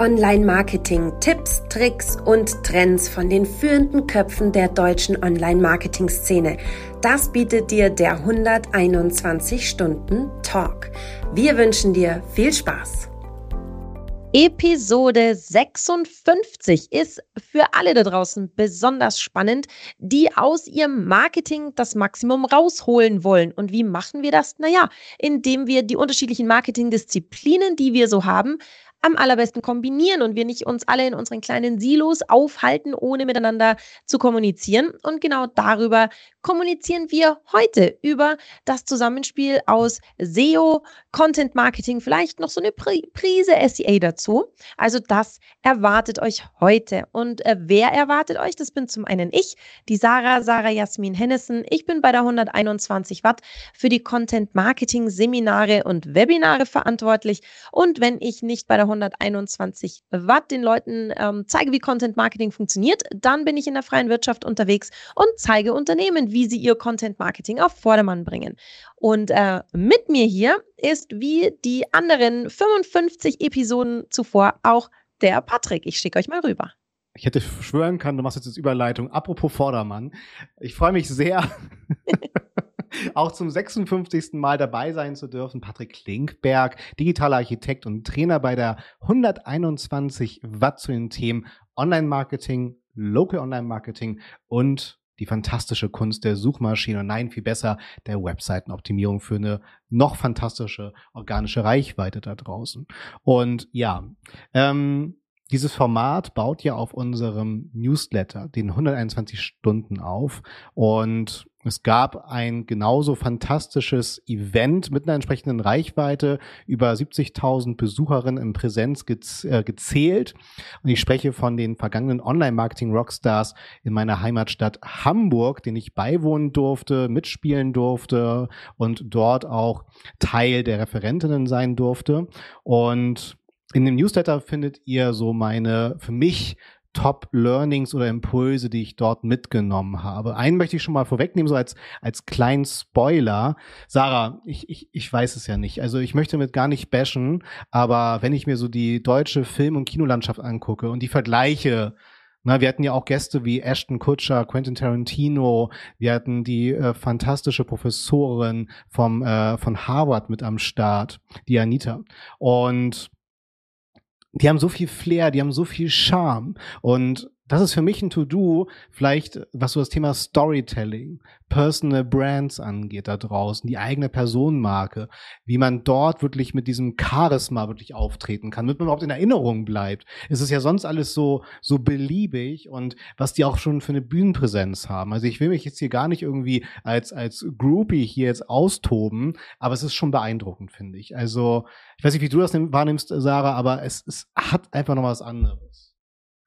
Online-Marketing, Tipps, Tricks und Trends von den führenden Köpfen der deutschen Online-Marketing-Szene. Das bietet dir der 121 Stunden Talk. Wir wünschen dir viel Spaß. Episode 56 ist für alle da draußen besonders spannend, die aus ihrem Marketing das Maximum rausholen wollen. Und wie machen wir das? Naja, indem wir die unterschiedlichen Marketingdisziplinen, die wir so haben, am allerbesten kombinieren und wir nicht uns alle in unseren kleinen Silos aufhalten, ohne miteinander zu kommunizieren. Und genau darüber kommunizieren wir heute über das Zusammenspiel aus SEO, Content Marketing, vielleicht noch so eine Prise SEA dazu. Also das erwartet euch heute. Und äh, wer erwartet euch? Das bin zum einen ich, die Sarah, Sarah Jasmin Hennessen. Ich bin bei der 121 Watt für die Content Marketing Seminare und Webinare verantwortlich. Und wenn ich nicht bei der 121 Watt den Leuten ähm, zeige, wie Content Marketing funktioniert, dann bin ich in der freien Wirtschaft unterwegs und zeige Unternehmen, wie sie ihr Content Marketing auf Vordermann bringen. Und äh, mit mir hier ist wie die anderen 55 Episoden zuvor auch der Patrick. Ich schicke euch mal rüber. Ich hätte schwören können, du machst jetzt Überleitung. Apropos Vordermann. Ich freue mich sehr, auch zum 56. Mal dabei sein zu dürfen. Patrick Klinkberg, digitaler Architekt und Trainer bei der 121 Watt zu den Themen Online-Marketing, Local Online-Marketing und die fantastische Kunst der Suchmaschine nein, viel besser der Webseitenoptimierung für eine noch fantastische organische Reichweite da draußen. Und ja, ähm, dieses Format baut ja auf unserem Newsletter, den 121 Stunden auf. Und es gab ein genauso fantastisches Event mit einer entsprechenden Reichweite, über 70.000 Besucherinnen in Präsenz gez äh, gezählt. Und ich spreche von den vergangenen Online-Marketing-Rockstars in meiner Heimatstadt Hamburg, den ich beiwohnen durfte, mitspielen durfte und dort auch Teil der Referentinnen sein durfte. Und in dem Newsletter findet ihr so meine für mich Top-Learnings oder Impulse, die ich dort mitgenommen habe. Einen möchte ich schon mal vorwegnehmen, so als, als kleinen Spoiler. Sarah, ich, ich, ich weiß es ja nicht. Also ich möchte mit gar nicht bashen, aber wenn ich mir so die deutsche Film- und Kinolandschaft angucke und die Vergleiche na, wir hatten ja auch Gäste wie Ashton Kutcher, Quentin Tarantino, wir hatten die äh, fantastische Professorin vom, äh, von Harvard mit am Start, die Anita. Und die haben so viel Flair, die haben so viel Charme und das ist für mich ein To-Do, vielleicht was so das Thema Storytelling, Personal Brands angeht da draußen, die eigene Personenmarke, wie man dort wirklich mit diesem Charisma wirklich auftreten kann, damit man überhaupt in Erinnerung bleibt. Es ist ja sonst alles so, so beliebig und was die auch schon für eine Bühnenpräsenz haben. Also ich will mich jetzt hier gar nicht irgendwie als, als Groupie hier jetzt austoben, aber es ist schon beeindruckend, finde ich. Also, ich weiß nicht, wie du das wahrnimmst, Sarah, aber es, es hat einfach noch was anderes.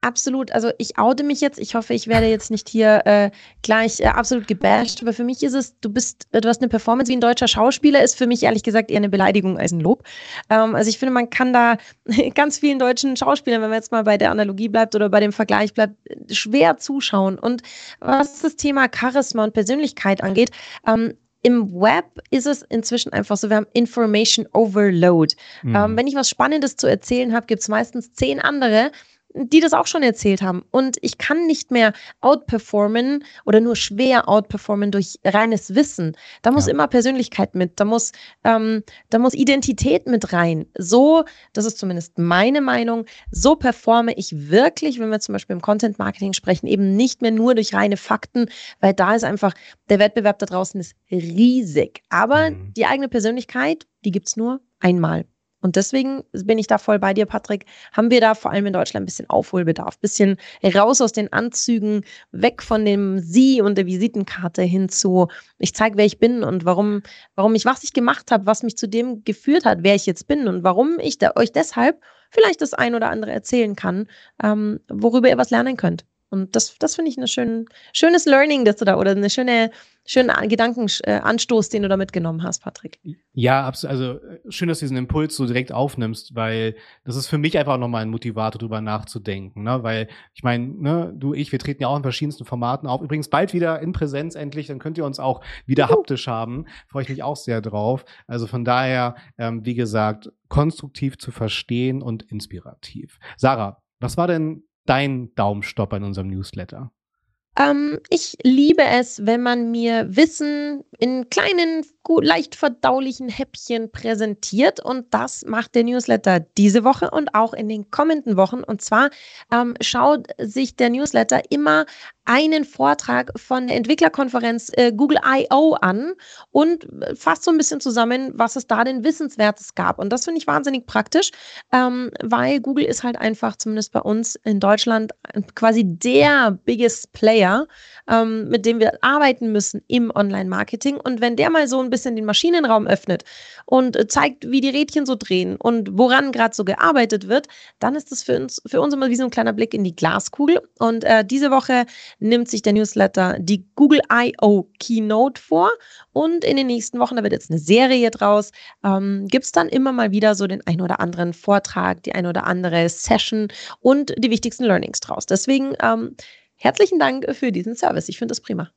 Absolut. Also ich oute mich jetzt. Ich hoffe, ich werde jetzt nicht hier äh, gleich äh, absolut gebasht. Aber für mich ist es, du bist, du hast eine Performance wie ein deutscher Schauspieler, ist für mich ehrlich gesagt eher eine Beleidigung als ein Lob. Ähm, also ich finde, man kann da ganz vielen deutschen Schauspielern, wenn man jetzt mal bei der Analogie bleibt oder bei dem Vergleich bleibt, schwer zuschauen. Und was das Thema Charisma und Persönlichkeit angeht, ähm, im Web ist es inzwischen einfach so, wir haben Information Overload. Mhm. Ähm, wenn ich was Spannendes zu erzählen habe, gibt es meistens zehn andere, die das auch schon erzählt haben. Und ich kann nicht mehr outperformen oder nur schwer outperformen durch reines Wissen. Da muss ja. immer Persönlichkeit mit, da muss, ähm, da muss Identität mit rein. So, das ist zumindest meine Meinung, so performe ich wirklich, wenn wir zum Beispiel im Content Marketing sprechen, eben nicht mehr nur durch reine Fakten, weil da ist einfach, der Wettbewerb da draußen ist riesig. Aber mhm. die eigene Persönlichkeit, die gibt's nur einmal. Und deswegen bin ich da voll bei dir, Patrick. Haben wir da vor allem in Deutschland ein bisschen Aufholbedarf, bisschen raus aus den Anzügen, weg von dem Sie und der Visitenkarte hin zu, ich zeige, wer ich bin und warum, warum ich, was ich gemacht habe, was mich zu dem geführt hat, wer ich jetzt bin und warum ich da, euch deshalb vielleicht das ein oder andere erzählen kann, ähm, worüber ihr was lernen könnt. Und das, das finde ich ein schön, schönes Learning, dass du da oder eine schöne, schönen Gedankenanstoß, den du da mitgenommen hast, Patrick. Ja, absolut. Also äh, schön, dass du diesen Impuls so direkt aufnimmst, weil das ist für mich einfach nochmal ein Motivator, drüber nachzudenken. Ne? Weil ich meine, ne, du, ich, wir treten ja auch in verschiedensten Formaten auf. Übrigens bald wieder in Präsenz endlich, dann könnt ihr uns auch wieder haptisch haben. Freue ich mich auch sehr drauf. Also von daher, ähm, wie gesagt, konstruktiv zu verstehen und inspirativ. Sarah, was war denn dein Daumenstopp in unserem Newsletter? Ähm, ich liebe es, wenn man mir Wissen in kleinen, gut, leicht verdaulichen Häppchen präsentiert. Und das macht der Newsletter diese Woche und auch in den kommenden Wochen. Und zwar ähm, schaut sich der Newsletter immer einen Vortrag von der Entwicklerkonferenz äh, Google I.O. an und äh, fasst so ein bisschen zusammen, was es da denn Wissenswertes gab. Und das finde ich wahnsinnig praktisch, ähm, weil Google ist halt einfach, zumindest bei uns in Deutschland, quasi der biggest Player, ähm, mit dem wir arbeiten müssen im Online-Marketing. Und wenn der mal so ein bisschen den Maschinenraum öffnet und äh, zeigt, wie die Rädchen so drehen und woran gerade so gearbeitet wird, dann ist das für uns, für uns immer wie so ein kleiner Blick in die Glaskugel. Und äh, diese Woche nimmt sich der Newsletter die Google I.O. Keynote vor. Und in den nächsten Wochen, da wird jetzt eine Serie draus, ähm, gibt es dann immer mal wieder so den ein oder anderen Vortrag, die ein oder andere Session und die wichtigsten Learnings draus. Deswegen ähm, herzlichen Dank für diesen Service. Ich finde das prima.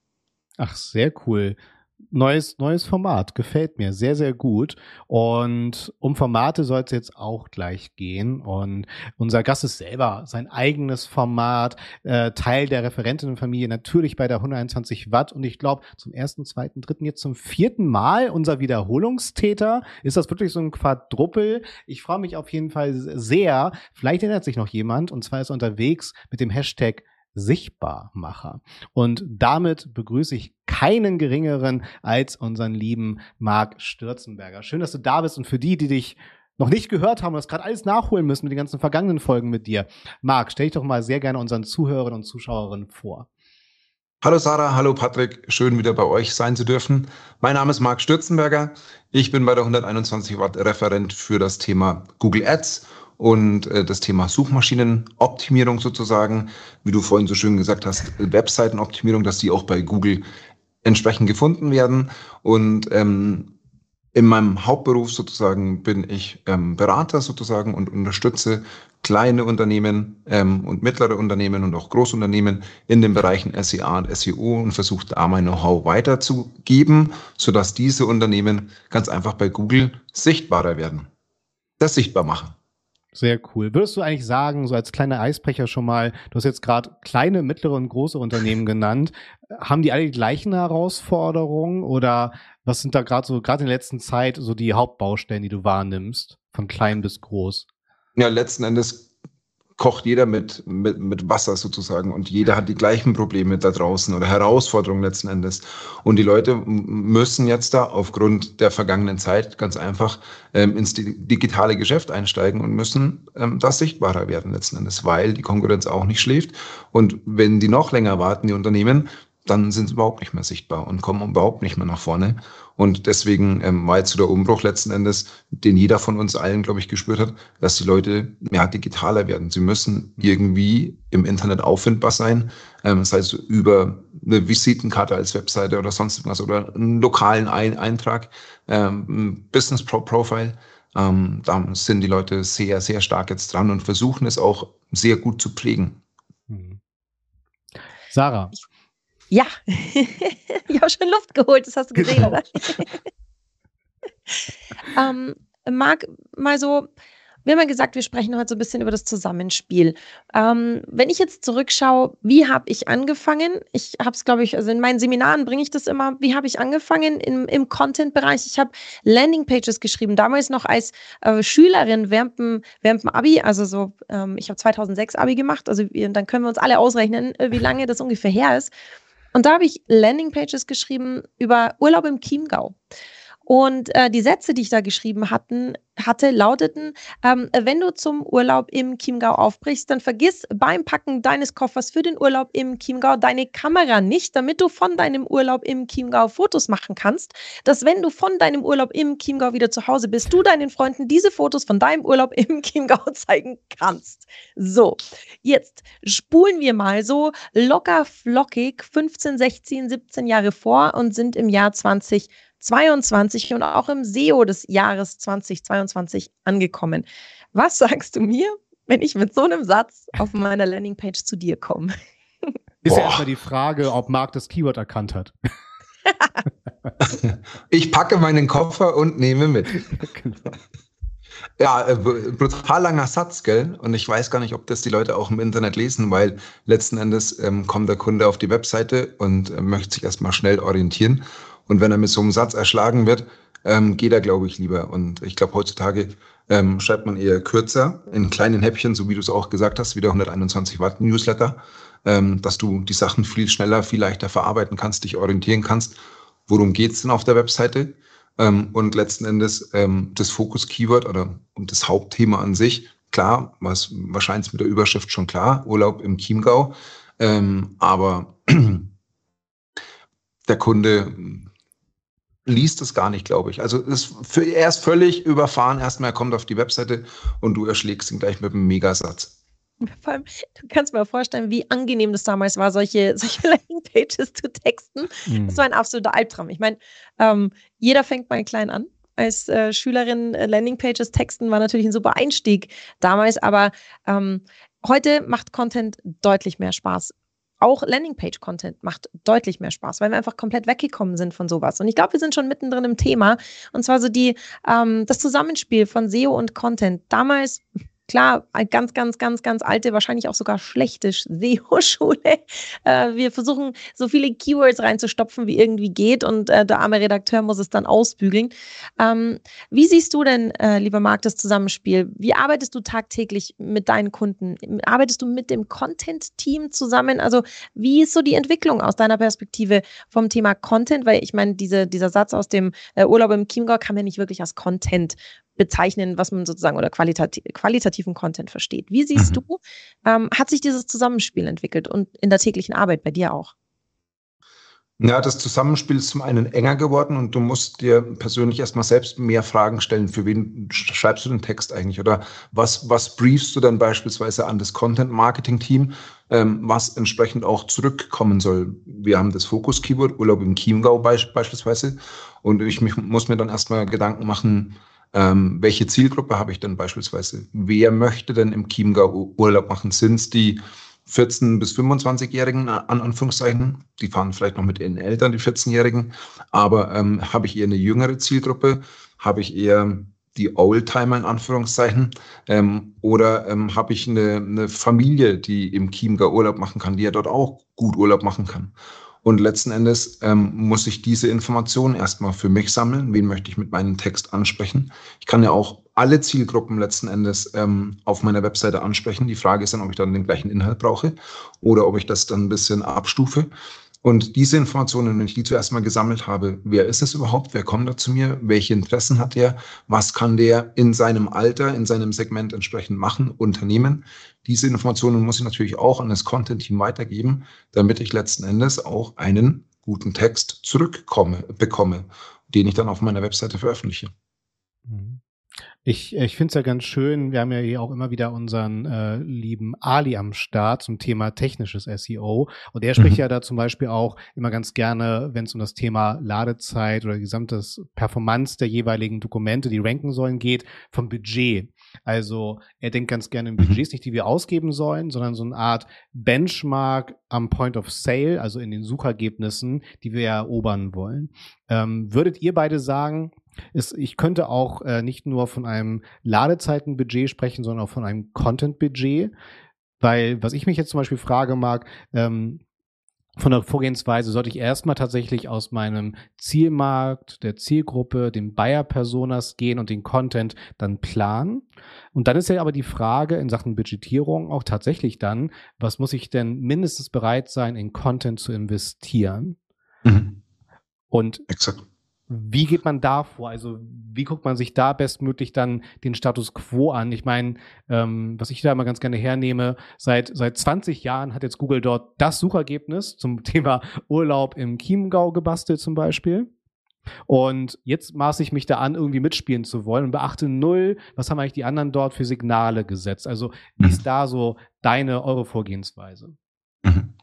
Ach, sehr cool neues, neues Format. Gefällt mir sehr, sehr gut. Und um Formate soll es jetzt auch gleich gehen. Und unser Gast ist selber sein eigenes Format, äh, Teil der Referentinnenfamilie, natürlich bei der 121 Watt. Und ich glaube, zum ersten, zweiten, dritten, jetzt zum vierten Mal unser Wiederholungstäter. Ist das wirklich so ein Quadruppel? Ich freue mich auf jeden Fall sehr. Vielleicht erinnert sich noch jemand. Und zwar ist er unterwegs mit dem Hashtag Sichtbarmacher. Und damit begrüße ich keinen geringeren als unseren lieben Marc Stürzenberger. Schön, dass du da bist und für die, die dich noch nicht gehört haben und das gerade alles nachholen müssen mit den ganzen vergangenen Folgen mit dir. Marc, stell dich doch mal sehr gerne unseren Zuhörern und Zuschauerinnen vor. Hallo Sarah, hallo Patrick, schön wieder bei euch sein zu dürfen. Mein Name ist Marc Stürzenberger. Ich bin bei der 121 Watt Referent für das Thema Google Ads und äh, das Thema Suchmaschinenoptimierung sozusagen, wie du vorhin so schön gesagt hast, Webseitenoptimierung, dass die auch bei Google entsprechend gefunden werden. Und ähm, in meinem Hauptberuf sozusagen bin ich ähm, Berater sozusagen und unterstütze kleine Unternehmen ähm, und mittlere Unternehmen und auch Großunternehmen in den Bereichen SEA und SEO und versuche da mein Know-how weiterzugeben, sodass diese Unternehmen ganz einfach bei Google sichtbarer werden. Das sichtbar machen. Sehr cool. Würdest du eigentlich sagen, so als kleiner Eisbrecher schon mal, du hast jetzt gerade kleine, mittlere und große Unternehmen genannt, haben die alle die gleichen Herausforderungen oder was sind da gerade so, gerade in der letzten Zeit, so die Hauptbaustellen, die du wahrnimmst, von klein bis groß? Ja, letzten Endes kocht jeder mit, mit, mit Wasser sozusagen und jeder hat die gleichen Probleme da draußen oder Herausforderungen letzten Endes. Und die Leute müssen jetzt da aufgrund der vergangenen Zeit ganz einfach ähm, ins digitale Geschäft einsteigen und müssen ähm, das sichtbarer werden letzten Endes, weil die Konkurrenz auch nicht schläft. Und wenn die noch länger warten, die Unternehmen, dann sind sie überhaupt nicht mehr sichtbar und kommen überhaupt nicht mehr nach vorne. Und deswegen ähm, war jetzt so der Umbruch letzten Endes, den jeder von uns allen, glaube ich, gespürt hat, dass die Leute mehr digitaler werden. Sie müssen irgendwie im Internet auffindbar sein, ähm, das heißt über eine Visitenkarte als Webseite oder sonst irgendwas oder einen lokalen Ein Eintrag, ähm, Business Pro Profile. Ähm, da sind die Leute sehr, sehr stark jetzt dran und versuchen es auch sehr gut zu pflegen. Mhm. Sarah, ja, ich habe schon Luft geholt, das hast du gesehen, genau. oder? ähm, Marc, mal so, wir haben ja gesagt, wir sprechen heute so ein bisschen über das Zusammenspiel. Ähm, wenn ich jetzt zurückschaue, wie habe ich angefangen? Ich habe es, glaube ich, also in meinen Seminaren bringe ich das immer. Wie habe ich angefangen im, im Content-Bereich? Ich habe Landingpages geschrieben, damals noch als äh, Schülerin während dem, während dem Abi. Also so, ähm, ich habe 2006 Abi gemacht. Also dann können wir uns alle ausrechnen, äh, wie lange das ungefähr her ist. Und da habe ich Landingpages geschrieben über Urlaub im Chiemgau. Und äh, die Sätze, die ich da geschrieben hatten, hatte, lauteten, ähm, wenn du zum Urlaub im Chiemgau aufbrichst, dann vergiss beim Packen deines Koffers für den Urlaub im Chiemgau deine Kamera nicht, damit du von deinem Urlaub im Chiemgau Fotos machen kannst, dass wenn du von deinem Urlaub im Chiemgau wieder zu Hause bist, du deinen Freunden diese Fotos von deinem Urlaub im Chiemgau zeigen kannst. So, jetzt spulen wir mal so locker flockig 15, 16, 17 Jahre vor und sind im Jahr 20 2022 und auch im SEO des Jahres 2022 angekommen. Was sagst du mir, wenn ich mit so einem Satz auf meiner Landingpage zu dir komme? Ist Boah. ja erstmal die Frage, ob Marc das Keyword erkannt hat. ich packe meinen Koffer und nehme mit. genau. Ja, äh, brutal langer Satz, gell? Und ich weiß gar nicht, ob das die Leute auch im Internet lesen, weil letzten Endes ähm, kommt der Kunde auf die Webseite und äh, möchte sich erstmal schnell orientieren. Und wenn er mit so einem Satz erschlagen wird, ähm, geht er, glaube ich, lieber. Und ich glaube, heutzutage ähm, schreibt man eher kürzer, in kleinen Häppchen, so wie du es auch gesagt hast, wie der 121 Watt Newsletter, ähm, dass du die Sachen viel schneller, viel leichter verarbeiten kannst, dich orientieren kannst. Worum geht's denn auf der Webseite? Ähm, und letzten Endes ähm, das Fokus-Keyword oder das Hauptthema an sich, klar, was wahrscheinlich mit der Überschrift schon klar, Urlaub im Chiemgau. Ähm, aber der Kunde liest es gar nicht, glaube ich. Also ist für, er ist völlig überfahren. Erstmal er kommt auf die Webseite und du erschlägst ihn gleich mit einem Megasatz. Vor allem, du kannst mir vorstellen, wie angenehm das damals war, solche, solche Landingpages zu texten. Mhm. Das war ein absoluter Albtraum. Ich meine, ähm, jeder fängt mal klein an. Als äh, Schülerin äh, Landingpages texten war natürlich ein super Einstieg damals, aber ähm, heute macht Content deutlich mehr Spaß auch Landingpage-Content macht deutlich mehr Spaß, weil wir einfach komplett weggekommen sind von sowas. Und ich glaube, wir sind schon mittendrin im Thema. Und zwar so die, ähm, das Zusammenspiel von SEO und Content. Damals Klar, ganz, ganz, ganz, ganz alte, wahrscheinlich auch sogar schlechte SEO-Schule. Äh, wir versuchen, so viele Keywords reinzustopfen, wie irgendwie geht und äh, der arme Redakteur muss es dann ausbügeln. Ähm, wie siehst du denn, äh, lieber Marc, das Zusammenspiel? Wie arbeitest du tagtäglich mit deinen Kunden? Arbeitest du mit dem Content-Team zusammen? Also wie ist so die Entwicklung aus deiner Perspektive vom Thema Content? Weil ich meine, diese, dieser Satz aus dem äh, Urlaub im Chiemgau kann man nicht wirklich als Content bezeichnen, was man sozusagen oder qualitativ, qualitativen Content versteht. Wie siehst mhm. du, ähm, hat sich dieses Zusammenspiel entwickelt und in der täglichen Arbeit bei dir auch? Ja, das Zusammenspiel ist zum einen enger geworden und du musst dir persönlich erstmal selbst mehr Fragen stellen. Für wen schreibst du den Text eigentlich? Oder was, was briefst du dann beispielsweise an das Content-Marketing-Team, ähm, was entsprechend auch zurückkommen soll? Wir haben das Fokus-Keyword, Urlaub im Chiemgau beispielsweise. Und ich mich, muss mir dann erstmal Gedanken machen, ähm, welche Zielgruppe habe ich denn beispielsweise? Wer möchte denn im Chiemgau Urlaub machen? Sind es die 14- bis 25-Jährigen, an Anführungszeichen? Die fahren vielleicht noch mit ihren Eltern, die 14-Jährigen. Aber ähm, habe ich eher eine jüngere Zielgruppe? Habe ich eher die Oldtimer in Anführungszeichen? Ähm, oder ähm, habe ich eine, eine Familie, die im Chiemgau Urlaub machen kann, die ja dort auch gut Urlaub machen kann? Und letzten Endes ähm, muss ich diese Informationen erstmal für mich sammeln. Wen möchte ich mit meinem Text ansprechen? Ich kann ja auch alle Zielgruppen letzten Endes ähm, auf meiner Webseite ansprechen. Die Frage ist dann, ob ich dann den gleichen Inhalt brauche oder ob ich das dann ein bisschen abstufe. Und diese Informationen, wenn ich die zuerst mal gesammelt habe, wer ist es überhaupt, wer kommt da zu mir, welche Interessen hat der, was kann der in seinem Alter, in seinem Segment entsprechend machen, unternehmen, diese Informationen muss ich natürlich auch an das Content-Team weitergeben, damit ich letzten Endes auch einen guten Text zurückkomme, bekomme, den ich dann auf meiner Webseite veröffentliche. Ich, ich finde es ja ganz schön, wir haben ja hier auch immer wieder unseren äh, lieben Ali am Start zum Thema technisches SEO. Und er spricht mhm. ja da zum Beispiel auch immer ganz gerne, wenn es um das Thema Ladezeit oder gesamtes Performance der jeweiligen Dokumente, die ranken sollen, geht, vom Budget. Also er denkt ganz gerne in mhm. Budgets, nicht die wir ausgeben sollen, sondern so eine Art Benchmark am Point of Sale, also in den Suchergebnissen, die wir erobern wollen. Ähm, würdet ihr beide sagen, ist, ich könnte auch äh, nicht nur von einem Ladezeitenbudget sprechen, sondern auch von einem Content-Budget. Weil, was ich mich jetzt zum Beispiel frage, mag, ähm, von der Vorgehensweise sollte ich erstmal tatsächlich aus meinem Zielmarkt, der Zielgruppe, den Buyer-Personas gehen und den Content dann planen. Und dann ist ja aber die Frage in Sachen Budgetierung auch tatsächlich dann, was muss ich denn mindestens bereit sein, in Content zu investieren? Mhm. Und Exakt wie geht man da vor? Also wie guckt man sich da bestmöglich dann den Status quo an? Ich meine, ähm, was ich da immer ganz gerne hernehme, seit, seit 20 Jahren hat jetzt Google dort das Suchergebnis zum Thema Urlaub im Chiemgau gebastelt zum Beispiel. Und jetzt maße ich mich da an, irgendwie mitspielen zu wollen und beachte null, was haben eigentlich die anderen dort für Signale gesetzt? Also, wie ist mhm. da so deine, eure Vorgehensweise? Mhm.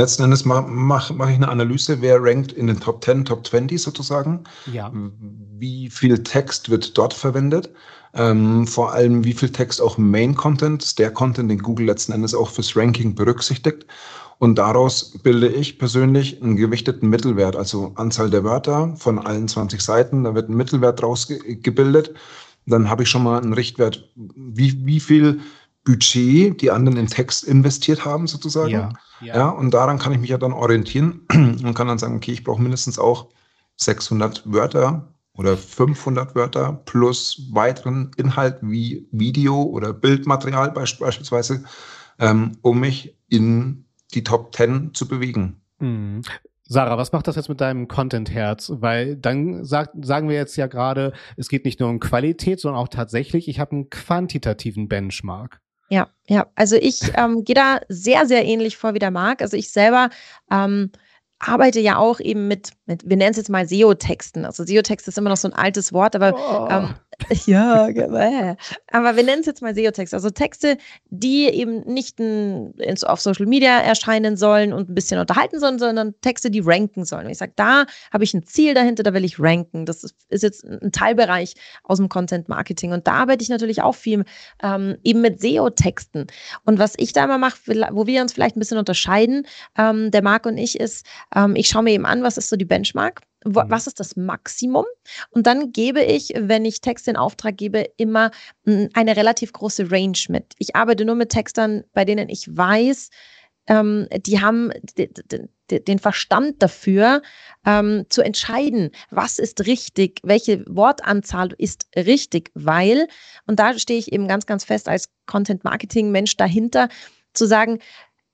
Letzten Endes mache mach, mach ich eine Analyse, wer rankt in den Top 10, Top 20 sozusagen. Ja. Wie viel Text wird dort verwendet? Ähm, vor allem, wie viel Text auch Main Content, der Content, den Google letzten Endes auch fürs Ranking berücksichtigt. Und daraus bilde ich persönlich einen gewichteten Mittelwert, also Anzahl der Wörter von allen 20 Seiten. Da wird ein Mittelwert draus gebildet. Dann habe ich schon mal einen Richtwert, wie, wie viel Budget die anderen in Text investiert haben, sozusagen. Ja, ja. ja, und daran kann ich mich ja dann orientieren und kann dann sagen, okay, ich brauche mindestens auch 600 Wörter oder 500 Wörter plus weiteren Inhalt wie Video oder Bildmaterial beispielsweise, ähm, um mich in die Top 10 zu bewegen. Mhm. Sarah, was macht das jetzt mit deinem Content-Herz? Weil dann sagt, sagen wir jetzt ja gerade, es geht nicht nur um Qualität, sondern auch tatsächlich, ich habe einen quantitativen Benchmark. Ja, ja. Also ich ähm, gehe da sehr, sehr ähnlich vor wie der Marc. Also ich selber ähm, arbeite ja auch eben mit, mit wir nennen es jetzt mal SEO-Texten. Also SEO-Text ist immer noch so ein altes Wort, aber oh. ähm, ja, aber wir nennen es jetzt mal SEO-Text. Also Texte, die eben nicht ein, auf Social Media erscheinen sollen und ein bisschen unterhalten sollen, sondern Texte, die ranken sollen. Und ich sage, da habe ich ein Ziel dahinter, da will ich ranken. Das ist, jetzt ein Teilbereich aus dem Content Marketing. Und da arbeite ich natürlich auch viel ähm, eben mit SEO-Texten. Und was ich da immer mache, wo wir uns vielleicht ein bisschen unterscheiden, ähm, der Marc und ich, ist, ähm, ich schaue mir eben an, was ist so die Benchmark. Was ist das Maximum? Und dann gebe ich, wenn ich Texte in Auftrag gebe, immer hm, eine relativ große Range mit. Ich arbeite nur mit Textern, bei denen ich weiß, ähm, die haben den Verstand dafür, ähm, zu entscheiden, was ist richtig, welche Wortanzahl ist richtig, weil, und da stehe ich eben ganz, ganz fest als Content-Marketing-Mensch dahinter, zu sagen,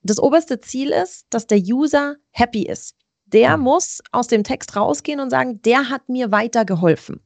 das oberste Ziel ist, dass der User happy ist der mhm. muss aus dem Text rausgehen und sagen, der hat mir weitergeholfen.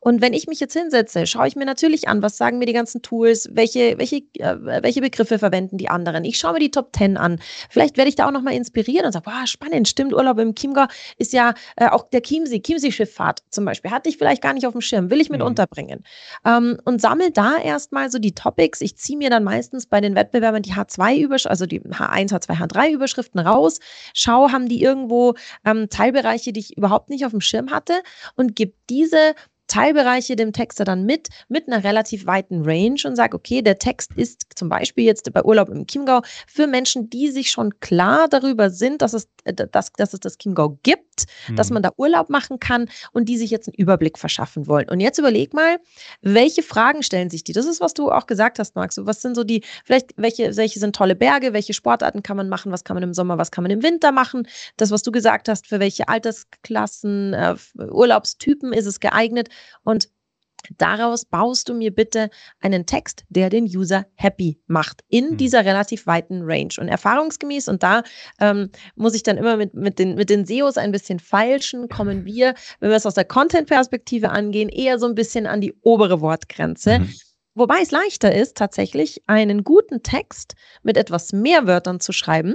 Und wenn ich mich jetzt hinsetze, schaue ich mir natürlich an, was sagen mir die ganzen Tools, welche, welche, äh, welche Begriffe verwenden die anderen. Ich schaue mir die Top 10 an. Vielleicht werde ich da auch nochmal inspirieren und sage, wow, spannend, stimmt, Urlaub im Chiemgau ist ja äh, auch der Chiemsee, Chiemsee-Schifffahrt zum Beispiel, hatte ich vielleicht gar nicht auf dem Schirm, will ich mit mhm. unterbringen. Ähm, und sammle da erstmal so die Topics. Ich ziehe mir dann meistens bei den Wettbewerbern die H2-Überschriften, also die H1, H2, H3-Überschriften raus, schaue, haben die irgendwo ähm, Teilbereiche, die ich überhaupt nicht auf dem Schirm hatte und gebe diese Teilbereiche dem Texter dann mit, mit einer relativ weiten Range und sage, okay, der Text ist zum Beispiel jetzt bei Urlaub im Chiemgau für Menschen, die sich schon klar darüber sind, dass es, äh, dass, dass es das Chiemgau gibt, mhm. dass man da Urlaub machen kann und die sich jetzt einen Überblick verschaffen wollen. Und jetzt überleg mal, welche Fragen stellen sich die? Das ist, was du auch gesagt hast, Max. Was sind so die, vielleicht, welche, welche sind tolle Berge, welche Sportarten kann man machen, was kann man im Sommer, was kann man im Winter machen? Das, was du gesagt hast, für welche Altersklassen, äh, Urlaubstypen ist es geeignet? Und Daraus baust du mir bitte einen Text, der den User happy macht in mhm. dieser relativ weiten Range. Und erfahrungsgemäß, und da ähm, muss ich dann immer mit, mit, den, mit den SEOs ein bisschen feilschen, kommen wir, wenn wir es aus der Content-Perspektive angehen, eher so ein bisschen an die obere Wortgrenze. Mhm. Wobei es leichter ist, tatsächlich einen guten Text mit etwas mehr Wörtern zu schreiben,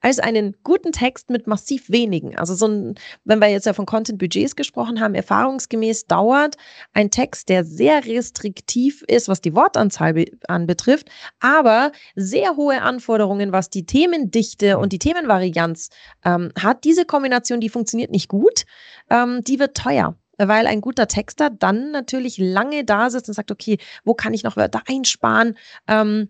als einen guten Text mit massiv wenigen. Also so ein, wenn wir jetzt ja von Content-Budgets gesprochen haben, erfahrungsgemäß dauert ein Text, der sehr restriktiv ist, was die Wortanzahl be anbetrifft, aber sehr hohe Anforderungen, was die Themendichte und die Themenvarianz ähm, hat. Diese Kombination, die funktioniert nicht gut, ähm, die wird teuer weil ein guter Texter dann natürlich lange da sitzt und sagt, okay, wo kann ich noch Wörter einsparen? Ähm,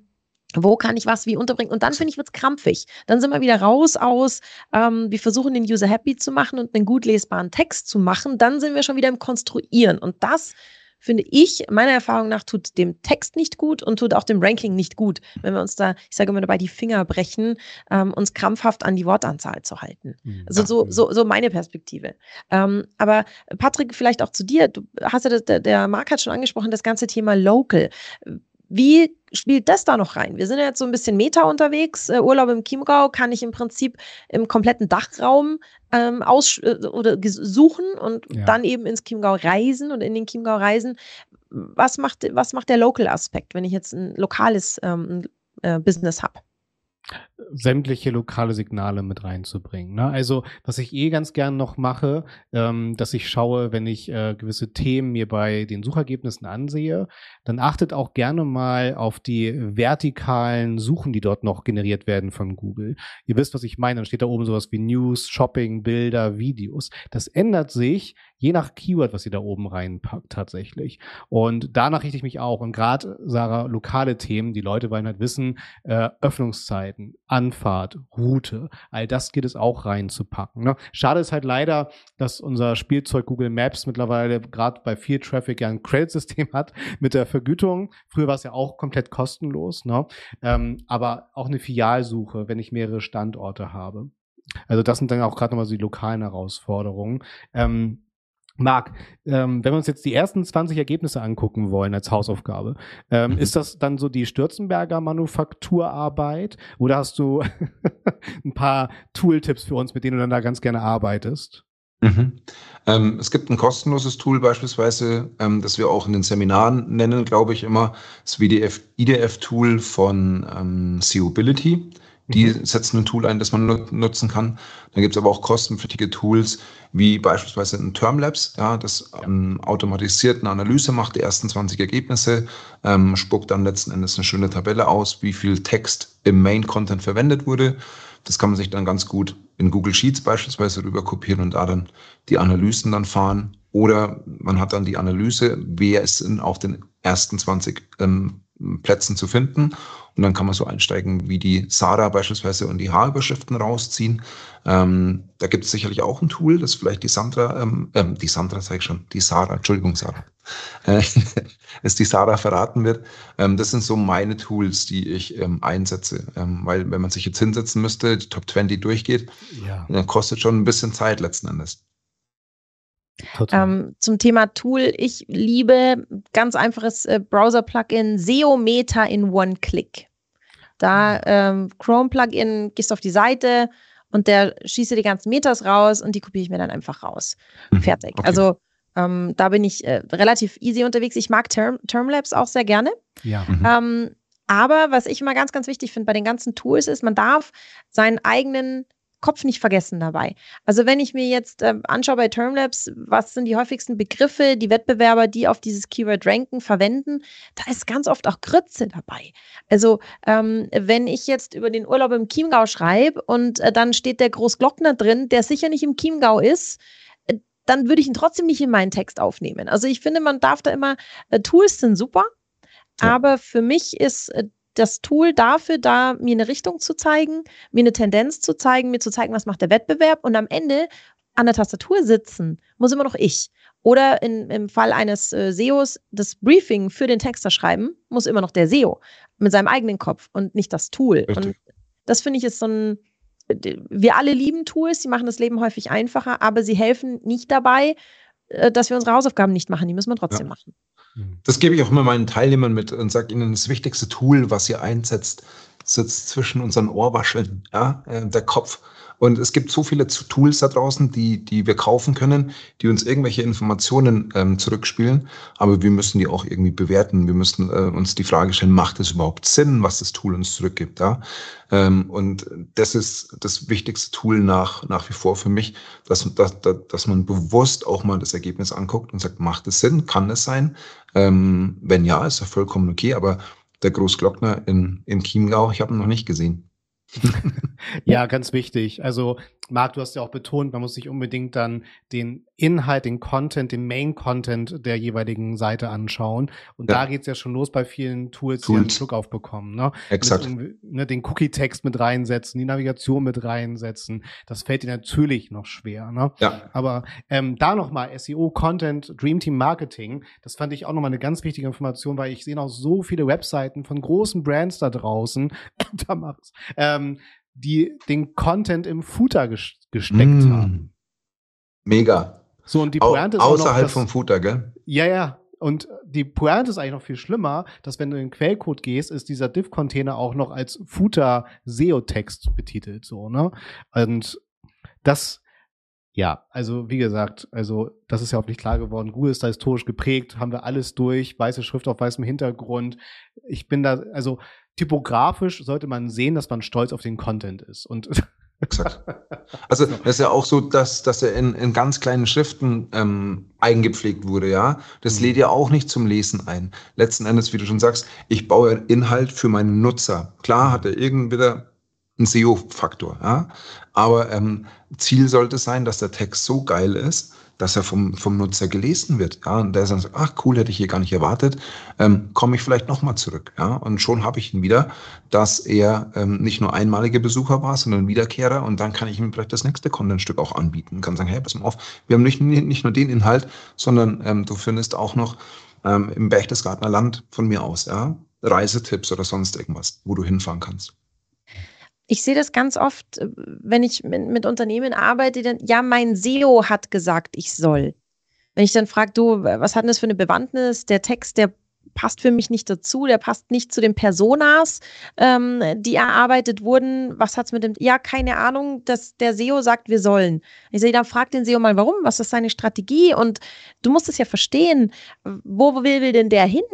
wo kann ich was wie unterbringen? Und dann finde ich, wird es krampfig. Dann sind wir wieder raus aus, ähm, wir versuchen den User happy zu machen und einen gut lesbaren Text zu machen. Dann sind wir schon wieder im Konstruieren. Und das finde ich, meiner Erfahrung nach, tut dem Text nicht gut und tut auch dem Ranking nicht gut, wenn wir uns da, ich sage immer dabei, die Finger brechen, ähm, uns krampfhaft an die Wortanzahl zu halten. Mhm. Also so, so, so meine Perspektive. Ähm, aber Patrick, vielleicht auch zu dir. Du hast ja, das, der, der Marc hat schon angesprochen, das ganze Thema Local. Wie spielt das da noch rein? Wir sind ja jetzt so ein bisschen Meta unterwegs. Äh, Urlaub im Chiemgau kann ich im Prinzip im kompletten Dachraum ähm, aus äh, oder suchen und ja. dann eben ins Chiemgau reisen und in den Chiemgau reisen. Was macht, was macht der Local-Aspekt, wenn ich jetzt ein lokales ähm, äh, Business habe? Sämtliche lokale Signale mit reinzubringen. Ne? Also, was ich eh ganz gern noch mache, ähm, dass ich schaue, wenn ich äh, gewisse Themen mir bei den Suchergebnissen ansehe, dann achtet auch gerne mal auf die vertikalen Suchen, die dort noch generiert werden von Google. Ihr wisst, was ich meine. Dann steht da oben sowas wie News, Shopping, Bilder, Videos. Das ändert sich je nach Keyword, was ihr da oben reinpackt tatsächlich. Und danach richte ich mich auch. Und gerade, Sarah, lokale Themen, die Leute wollen halt wissen, äh, Öffnungszeiten, Anfahrt, Route, all das geht es auch reinzupacken. Ne? Schade ist halt leider, dass unser Spielzeug Google Maps mittlerweile gerade bei viel Traffic ja ein Credit-System hat mit der Vergütung. Früher war es ja auch komplett kostenlos, ne? Ähm, aber auch eine Filialsuche, wenn ich mehrere Standorte habe. Also das sind dann auch gerade nochmal so die lokalen Herausforderungen. Ähm, Marc, ähm, wenn wir uns jetzt die ersten 20 Ergebnisse angucken wollen als Hausaufgabe, ähm, mhm. ist das dann so die Stürzenberger Manufakturarbeit oder hast du ein paar Tooltips für uns, mit denen du dann da ganz gerne arbeitest? Mhm. Ähm, es gibt ein kostenloses Tool beispielsweise, ähm, das wir auch in den Seminaren nennen, glaube ich immer, das IDF-Tool von ähm, Seobility. Die mhm. setzen ein Tool ein, das man nutzen kann. Dann gibt es aber auch kostenpflichtige Tools, wie beispielsweise ein Termlabs, ja, das ähm, automatisiert eine Analyse macht, die ersten 20 Ergebnisse, ähm, spuckt dann letzten Endes eine schöne Tabelle aus, wie viel Text im Main-Content verwendet wurde. Das kann man sich dann ganz gut in Google Sheets beispielsweise rüber kopieren und da dann die Analysen dann fahren. Oder man hat dann die Analyse, wer ist in auf den ersten 20 ähm, Plätzen zu finden. Und dann kann man so einsteigen wie die Sarah beispielsweise und die Haarüberschriften rausziehen. Ähm, da gibt es sicherlich auch ein Tool, das vielleicht die Sandra, ähm, äh, die Sandra sage ich schon, die Sarah, Entschuldigung, Sarah, äh, es die Sarah verraten wird. Ähm, das sind so meine Tools, die ich ähm, einsetze. Ähm, weil wenn man sich jetzt hinsetzen müsste, die Top 20 durchgeht, ja. dann kostet schon ein bisschen Zeit letzten Endes. Ähm, zum Thema Tool, ich liebe ganz einfaches äh, Browser-Plugin SEO Meta in One Click. Da ähm, Chrome-Plugin, gehst auf die Seite und der schießt dir die ganzen Metas raus und die kopiere ich mir dann einfach raus. Mhm. Fertig. Okay. Also ähm, da bin ich äh, relativ easy unterwegs. Ich mag Term Termlabs auch sehr gerne. Ja. Mhm. Ähm, aber was ich immer ganz, ganz wichtig finde bei den ganzen Tools ist, man darf seinen eigenen Kopf nicht vergessen dabei. Also wenn ich mir jetzt äh, anschaue bei Termlabs, was sind die häufigsten Begriffe, die Wettbewerber, die auf dieses Keyword ranken, verwenden, da ist ganz oft auch Grütze dabei. Also ähm, wenn ich jetzt über den Urlaub im Chiemgau schreibe und äh, dann steht der Großglockner drin, der sicher nicht im Chiemgau ist, äh, dann würde ich ihn trotzdem nicht in meinen Text aufnehmen. Also ich finde, man darf da immer, äh, Tools sind super, ja. aber für mich ist äh, das Tool dafür da, mir eine Richtung zu zeigen, mir eine Tendenz zu zeigen, mir zu zeigen, was macht der Wettbewerb und am Ende an der Tastatur sitzen muss immer noch ich. Oder in, im Fall eines äh, SEOs das Briefing für den Texter schreiben, muss immer noch der SEO mit seinem eigenen Kopf und nicht das Tool. Richtig. Und das finde ich ist so ein, wir alle lieben Tools, sie machen das Leben häufig einfacher, aber sie helfen nicht dabei, äh, dass wir unsere Hausaufgaben nicht machen. Die müssen wir trotzdem ja. machen. Mhm. Das gebe ich auch immer meinen Teilnehmern mit und sage ihnen, das wichtigste Tool, was ihr einsetzt, sitzt zwischen unseren Ohrwascheln, ja, äh, der Kopf. Und es gibt so viele Tools da draußen, die, die wir kaufen können, die uns irgendwelche Informationen ähm, zurückspielen. Aber wir müssen die auch irgendwie bewerten. Wir müssen äh, uns die Frage stellen, macht es überhaupt Sinn, was das Tool uns zurückgibt? Ja? Ähm, und das ist das wichtigste Tool nach, nach wie vor für mich, dass, dass, dass man bewusst auch mal das Ergebnis anguckt und sagt, macht es Sinn? Kann es sein? Ähm, wenn ja, ist ja vollkommen okay. Aber der Großglockner in, in Chiemgau, ich habe ihn noch nicht gesehen. ja, ganz wichtig. Also, Marc, du hast ja auch betont, man muss sich unbedingt dann den Inhalt, den Content, den Main-Content der jeweiligen Seite anschauen. Und ja. da geht's ja schon los bei vielen Tools, Tools. die einen Schluck aufbekommen. Ne? Exakt. Mit, ne, den Cookie-Text mit reinsetzen, die Navigation mit reinsetzen. Das fällt dir natürlich noch schwer. Ne? Ja. Aber ähm, da nochmal SEO, Content, Dream Team Marketing, das fand ich auch nochmal eine ganz wichtige Information, weil ich sehe noch so viele Webseiten von großen Brands da draußen, da mach's, ähm, die den Content im Footer gesteckt mm. haben. Mega. So, und die Pointe Au ist Außerhalb noch, dass, vom Footer, gell? Ja, ja. Und die Pointe ist eigentlich noch viel schlimmer, dass wenn du in den Quellcode gehst, ist dieser Div-Container auch noch als Footer SEO-Text betitelt, so, ne? Und das, ja, also wie gesagt, also das ist ja auch nicht klar geworden. Google ist da historisch geprägt, haben wir alles durch, weiße Schrift auf weißem Hintergrund. Ich bin da, also typografisch sollte man sehen, dass man stolz auf den Content ist. Und Exakt. Also das ist ja auch so, dass, dass er in, in ganz kleinen Schriften ähm, eingepflegt wurde, ja. Das mhm. lädt ja auch nicht zum Lesen ein. Letzten Endes, wie du schon sagst, ich baue Inhalt für meinen Nutzer. Klar hat er irgendwie wieder einen SEO-Faktor, ja. Aber ähm, Ziel sollte sein, dass der Text so geil ist, dass er vom, vom Nutzer gelesen wird. Ja, und der sagt, ach cool, hätte ich hier gar nicht erwartet, ähm, komme ich vielleicht nochmal zurück. Ja, und schon habe ich ihn wieder, dass er ähm, nicht nur einmalige Besucher war, sondern Wiederkehrer und dann kann ich ihm vielleicht das nächste Contentstück auch anbieten. Kann sagen, hey, pass mal auf, wir haben nicht, nicht nur den Inhalt, sondern ähm, du findest auch noch ähm, im Berchtesgadener Land von mir aus, ja, Reisetipps oder sonst irgendwas, wo du hinfahren kannst. Ich sehe das ganz oft, äh, wenn ich mit, mit Unternehmen arbeite, dann, ja, mein SEO hat gesagt, ich soll. Wenn ich dann frage, du, was hat denn das für eine Bewandtnis? Der Text, der passt für mich nicht dazu, der passt nicht zu den Personas, ähm, die erarbeitet wurden. Was hat es mit dem? Ja, keine Ahnung, dass der SEO sagt, wir sollen. Ich sehe, dann frag den SEO mal, warum, was ist seine Strategie? Und du musst es ja verstehen, wo will, will denn der hin?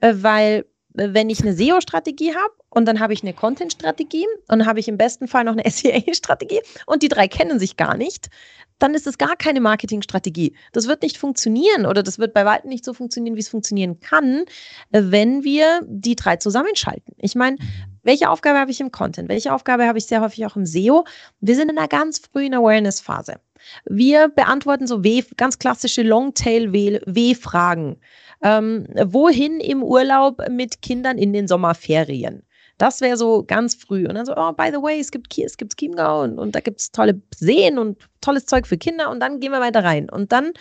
Äh, weil wenn ich eine SEO-Strategie habe und dann habe ich eine Content-Strategie und dann habe ich im besten Fall noch eine SEA-Strategie und die drei kennen sich gar nicht, dann ist es gar keine Marketingstrategie. Das wird nicht funktionieren oder das wird bei weitem nicht so funktionieren, wie es funktionieren kann, wenn wir die drei zusammenschalten. Ich meine, welche Aufgabe habe ich im Content? Welche Aufgabe habe ich sehr häufig auch im SEO? Wir sind in einer ganz frühen Awareness-Phase. Wir beantworten so w, ganz klassische Longtail-W-Fragen. Ähm, wohin im Urlaub mit Kindern in den Sommerferien? Das wäre so ganz früh. Und dann so, oh, by the way, es gibt, es gibt Chiemgau und, und da gibt es tolle Seen und tolles Zeug für Kinder. Und dann gehen wir weiter rein. Und dann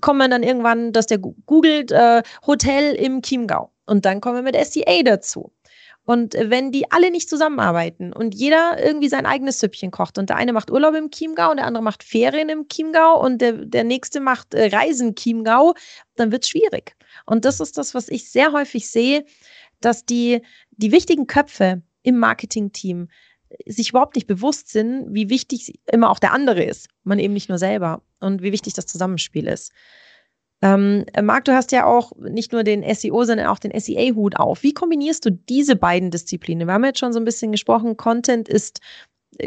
kommt man dann irgendwann, dass der googelt äh, Hotel im Chiemgau. Und dann kommen wir mit SEA dazu. Und wenn die alle nicht zusammenarbeiten und jeder irgendwie sein eigenes Süppchen kocht und der eine macht Urlaub im Chiemgau und der andere macht Ferien im Chiemgau und der, der nächste macht äh, Reisen Chiemgau, dann wird es schwierig. Und das ist das, was ich sehr häufig sehe, dass die, die wichtigen Köpfe im Marketingteam sich überhaupt nicht bewusst sind, wie wichtig immer auch der andere ist. Man eben nicht nur selber und wie wichtig das Zusammenspiel ist. Ähm, Marc, du hast ja auch nicht nur den SEO, sondern auch den SEA-Hut auf. Wie kombinierst du diese beiden Disziplinen? Wir haben jetzt schon so ein bisschen gesprochen, Content ist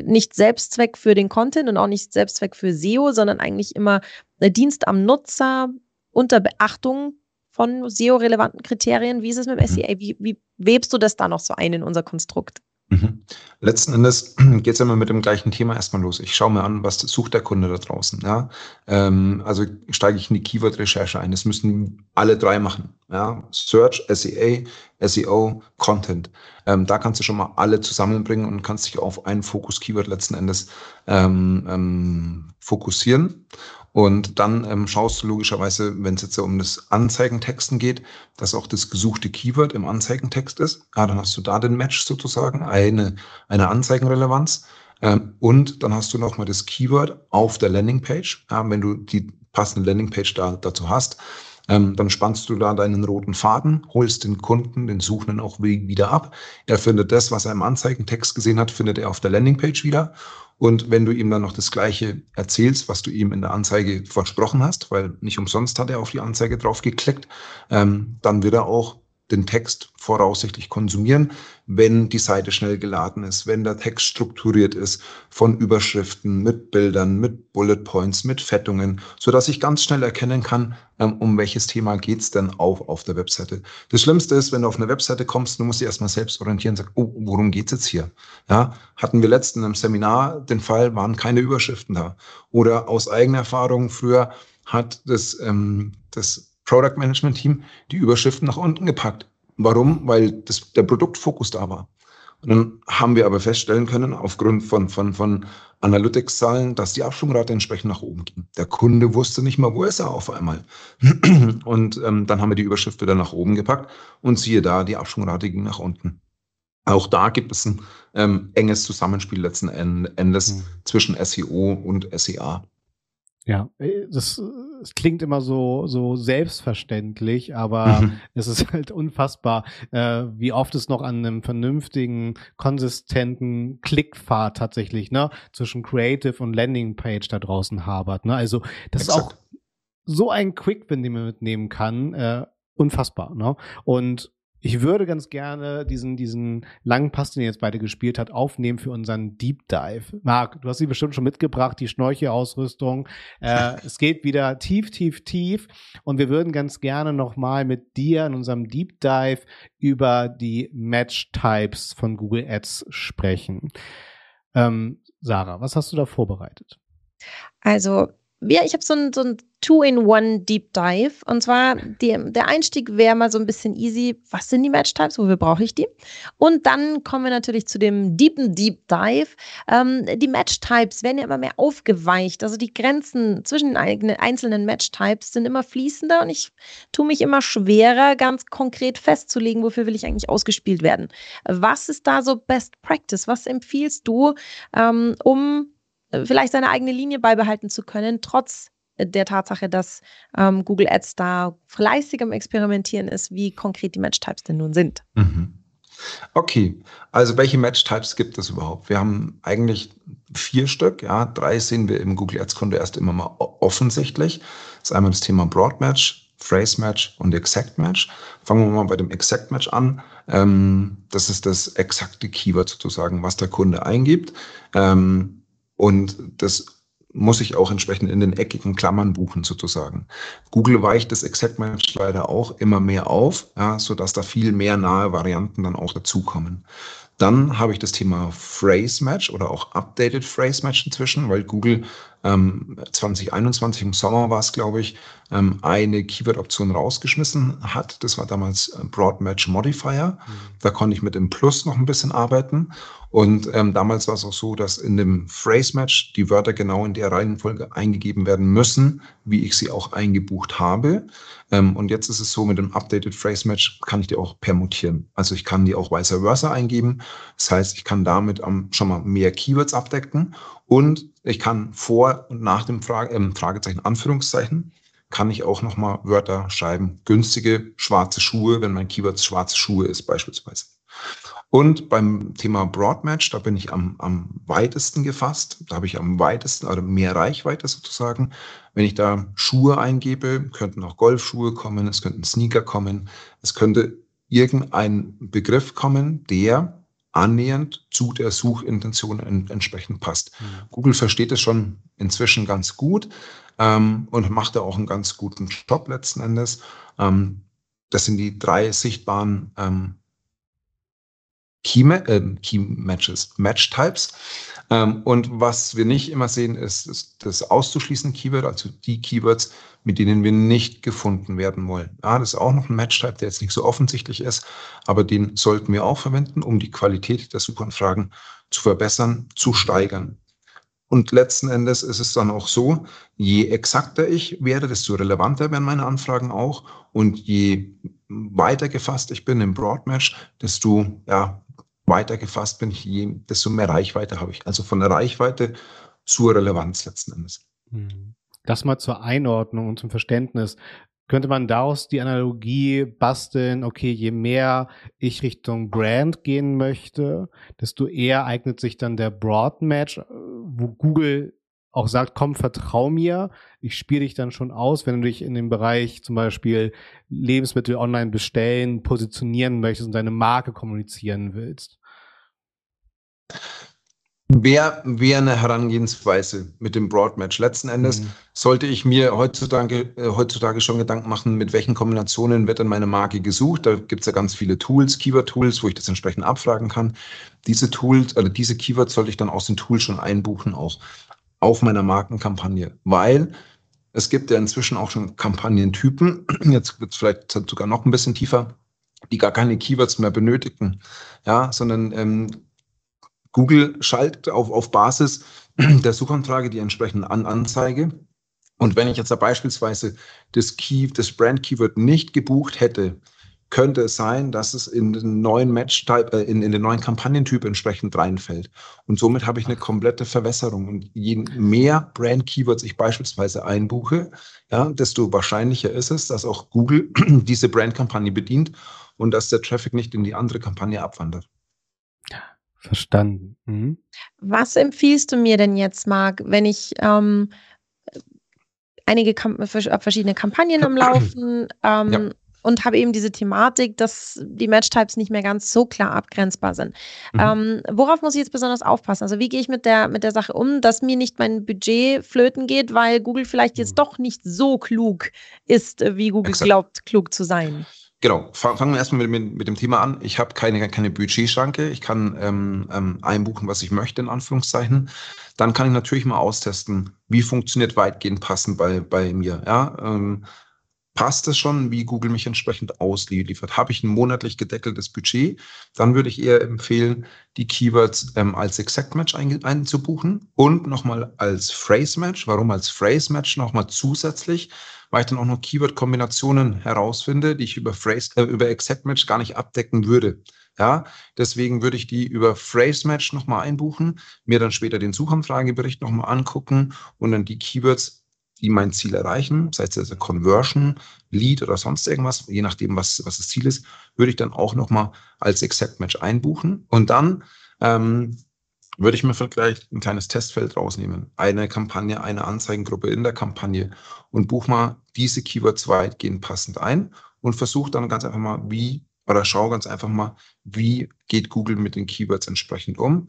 nicht Selbstzweck für den Content und auch nicht Selbstzweck für SEO, sondern eigentlich immer Dienst am Nutzer unter Beachtung von SEO-relevanten Kriterien. Wie ist es mit dem SEA? Wie, wie webst du das da noch so ein in unser Konstrukt? Mhm. Letzten Endes geht es immer mit dem gleichen Thema erstmal los. Ich schaue mir an, was sucht der Kunde da draußen. Ja? Ähm, also steige ich in die Keyword-Recherche ein. Das müssen alle drei machen. Ja? Search, SEA, SEO, Content. Ähm, da kannst du schon mal alle zusammenbringen und kannst dich auf einen Fokus-Keyword letzten Endes ähm, ähm fokussieren. Und dann ähm, schaust du logischerweise, wenn es jetzt um das Anzeigentexten geht, dass auch das gesuchte Keyword im Anzeigentext ist. Ja, dann hast du da den Match sozusagen, eine, eine Anzeigenrelevanz. Ähm, und dann hast du nochmal das Keyword auf der Landingpage. Ja, wenn du die passende Landingpage da, dazu hast, ähm, dann spannst du da deinen roten Faden, holst den Kunden, den Suchenden auch wieder ab. Er findet das, was er im Anzeigentext gesehen hat, findet er auf der Landingpage wieder. Und wenn du ihm dann noch das Gleiche erzählst, was du ihm in der Anzeige versprochen hast, weil nicht umsonst hat er auf die Anzeige drauf geklickt, ähm, dann wird er auch den Text voraussichtlich konsumieren, wenn die Seite schnell geladen ist, wenn der Text strukturiert ist von Überschriften mit Bildern, mit Bullet Points, mit Fettungen, so dass ich ganz schnell erkennen kann, ähm, um welches Thema geht's denn auf auf der Webseite. Das Schlimmste ist, wenn du auf eine Webseite kommst, du musst dich erstmal selbst orientieren und sagst, oh, worum geht's jetzt hier? Ja, hatten wir letzten im Seminar den Fall, waren keine Überschriften da. Oder aus eigener Erfahrung früher hat das, ähm, das Product Management Team die Überschriften nach unten gepackt. Warum? Weil das, der Produktfokus da war. Und dann haben wir aber feststellen können, aufgrund von, von, von Analytics-Zahlen, dass die Abschwungrate entsprechend nach oben ging. Der Kunde wusste nicht mal, wo ist er auf einmal. Und ähm, dann haben wir die Überschrift wieder nach oben gepackt und siehe da, die Abschwungrate ging nach unten. Auch da gibt es ein ähm, enges Zusammenspiel letzten Endes mhm. zwischen SEO und SEA. Ja, äh, das, das klingt immer so, so selbstverständlich, aber mhm. es ist halt unfassbar, äh, wie oft es noch an einem vernünftigen, konsistenten Klickpfad tatsächlich, ne, zwischen Creative und Landingpage da draußen habert, ne? Also, das Exakt. ist auch so ein Quick-Win, den man mitnehmen kann, äh, unfassbar, ne? Und ich würde ganz gerne diesen, diesen langen Pass, den ihr jetzt beide gespielt habt, aufnehmen für unseren Deep Dive. Marc, du hast sie bestimmt schon mitgebracht, die Schnorchelausrüstung. Äh, es geht wieder tief, tief, tief. Und wir würden ganz gerne nochmal mit dir in unserem Deep Dive über die Match Types von Google Ads sprechen. Ähm, Sarah, was hast du da vorbereitet? Also ja, ich habe so ein, so ein Two-in-One Deep Dive. Und zwar, die, der Einstieg wäre mal so ein bisschen easy. Was sind die Match-Types? Wofür brauche ich die? Und dann kommen wir natürlich zu dem deepen Deep Dive. Ähm, die Match-Types werden ja immer mehr aufgeweicht. Also die Grenzen zwischen den einzelnen Match-Types sind immer fließender und ich tue mich immer schwerer, ganz konkret festzulegen, wofür will ich eigentlich ausgespielt werden. Was ist da so Best Practice? Was empfiehlst du, ähm, um vielleicht seine eigene Linie beibehalten zu können, trotz der Tatsache, dass ähm, Google Ads da fleißig am Experimentieren ist, wie konkret die Match-Types denn nun sind. Mhm. Okay, also welche Match-Types gibt es überhaupt? Wir haben eigentlich vier Stück, ja, drei sehen wir im Google Ads-Konto erst immer mal offensichtlich. Das ist einmal das Thema Broad Match, Phrase Match und Exact Match. Fangen wir mal bei dem Exact Match an. Ähm, das ist das exakte Keyword sozusagen, was der Kunde eingibt. Ähm, und das muss ich auch entsprechend in den eckigen Klammern buchen sozusagen. Google weicht das Exact Match leider auch immer mehr auf, ja, sodass da viel mehr nahe Varianten dann auch dazukommen. Dann habe ich das Thema Phrase Match oder auch Updated Phrase Match inzwischen, weil Google ähm, 2021 im Sommer war es, glaube ich, ähm, eine Keyword-Option rausgeschmissen hat. Das war damals äh, Broad Match Modifier. Mhm. Da konnte ich mit dem Plus noch ein bisschen arbeiten. Und ähm, damals war es auch so, dass in dem Phrase Match die Wörter genau in der Reihenfolge eingegeben werden müssen, wie ich sie auch eingebucht habe. Ähm, und jetzt ist es so, mit dem Updated Phrase Match kann ich die auch permutieren. Also ich kann die auch vice versa eingeben. Das heißt, ich kann damit ähm, schon mal mehr Keywords abdecken und ich kann vor und nach dem Frage, äh, Fragezeichen, Anführungszeichen, kann ich auch nochmal Wörter schreiben. Günstige schwarze Schuhe, wenn mein Keyword schwarze Schuhe ist beispielsweise. Und beim Thema Broadmatch, da bin ich am, am weitesten gefasst. Da habe ich am weitesten, oder mehr Reichweite sozusagen. Wenn ich da Schuhe eingebe, könnten auch Golfschuhe kommen, es könnten Sneaker kommen, es könnte irgendein Begriff kommen, der annähernd zu der Suchintention entsprechend passt. Mhm. Google versteht es schon inzwischen ganz gut ähm, und macht da auch einen ganz guten Job letzten Endes. Ähm, das sind die drei sichtbaren ähm, Key, äh, Key Matches, Match Types. Ähm, und was wir nicht immer sehen, ist, ist das auszuschließende Keyword, also die Keywords, mit denen wir nicht gefunden werden wollen. Ja, das ist auch noch ein Match-Type, der jetzt nicht so offensichtlich ist, aber den sollten wir auch verwenden, um die Qualität der Suchanfragen zu verbessern, zu steigern. Und letzten Endes ist es dann auch so, je exakter ich werde, desto relevanter werden meine Anfragen auch. Und je weiter gefasst ich bin im Broadmatch, desto ja, weiter gefasst bin ich, je, desto mehr Reichweite habe ich. Also von der Reichweite zur Relevanz letzten Endes. Hm. Das mal zur Einordnung und zum Verständnis. Könnte man daraus die Analogie basteln, okay, je mehr ich Richtung Brand gehen möchte, desto eher eignet sich dann der Broad Match, wo Google auch sagt, komm, vertrau mir, ich spiele dich dann schon aus, wenn du dich in dem Bereich zum Beispiel Lebensmittel online bestellen, positionieren möchtest und deine Marke kommunizieren willst. Wäre wär eine Herangehensweise mit dem Broadmatch. Letzten Endes mhm. sollte ich mir heutzutage, äh, heutzutage schon Gedanken machen, mit welchen Kombinationen wird dann meine Marke gesucht. Da gibt es ja ganz viele Tools, Keyword-Tools, wo ich das entsprechend abfragen kann. Diese Tools, oder diese Keywords sollte ich dann aus den Tools schon einbuchen, auch auf meiner Markenkampagne, weil es gibt ja inzwischen auch schon Kampagnentypen, jetzt wird es vielleicht sogar noch ein bisschen tiefer, die gar keine Keywords mehr benötigen, ja, sondern ähm, Google schaltet auf, auf Basis der Suchanfrage die entsprechende An Anzeige. Und wenn ich jetzt da beispielsweise das, Key, das Brand-Keyword nicht gebucht hätte, könnte es sein, dass es in den neuen Match-Type, äh, in, in den neuen Kampagnentyp entsprechend reinfällt. Und somit habe ich eine komplette Verwässerung. Und je mehr Brand-Keywords ich beispielsweise einbuche, ja, desto wahrscheinlicher ist es, dass auch Google diese Brand-Kampagne bedient und dass der Traffic nicht in die andere Kampagne abwandert. Verstanden. Mhm. Was empfiehlst du mir denn jetzt, Marc, wenn ich ähm, einige Kamp verschiedene Kampagnen am Laufen ähm, ja und habe eben diese Thematik, dass die Matchtypes nicht mehr ganz so klar abgrenzbar sind. Mhm. Ähm, worauf muss ich jetzt besonders aufpassen? Also wie gehe ich mit der, mit der Sache um, dass mir nicht mein Budget flöten geht, weil Google vielleicht jetzt mhm. doch nicht so klug ist, wie Google Exakt. glaubt, klug zu sein? Genau, fangen wir erstmal mit, mit, dem Thema an. Ich habe keine, keine Budgetschranke. Ich kann ähm, ähm, einbuchen, was ich möchte, in Anführungszeichen. Dann kann ich natürlich mal austesten, wie funktioniert weitgehend passend bei, bei mir. Ja? Ähm, passt es schon, wie Google mich entsprechend ausliefert. Habe ich ein monatlich gedeckeltes Budget, dann würde ich eher empfehlen, die Keywords ähm, als Exact Match ein, einzubuchen und nochmal als Phrase Match. Warum als Phrase Match nochmal zusätzlich? Weil ich dann auch noch Keyword-Kombinationen herausfinde, die ich über Phrase, äh, über Exact Match gar nicht abdecken würde. Ja, deswegen würde ich die über Phrase Match nochmal einbuchen, mir dann später den Suchanfragebericht nochmal angucken und dann die Keywords die mein Ziel erreichen, sei es also Conversion, Lead oder sonst irgendwas, je nachdem, was, was das Ziel ist, würde ich dann auch nochmal als Exact Match einbuchen. Und dann ähm, würde ich mir vielleicht ein kleines Testfeld rausnehmen. Eine Kampagne, eine Anzeigengruppe in der Kampagne und buche mal diese Keywords weitgehend passend ein und versuche dann ganz einfach mal, wie, oder schau ganz einfach mal, wie geht Google mit den Keywords entsprechend um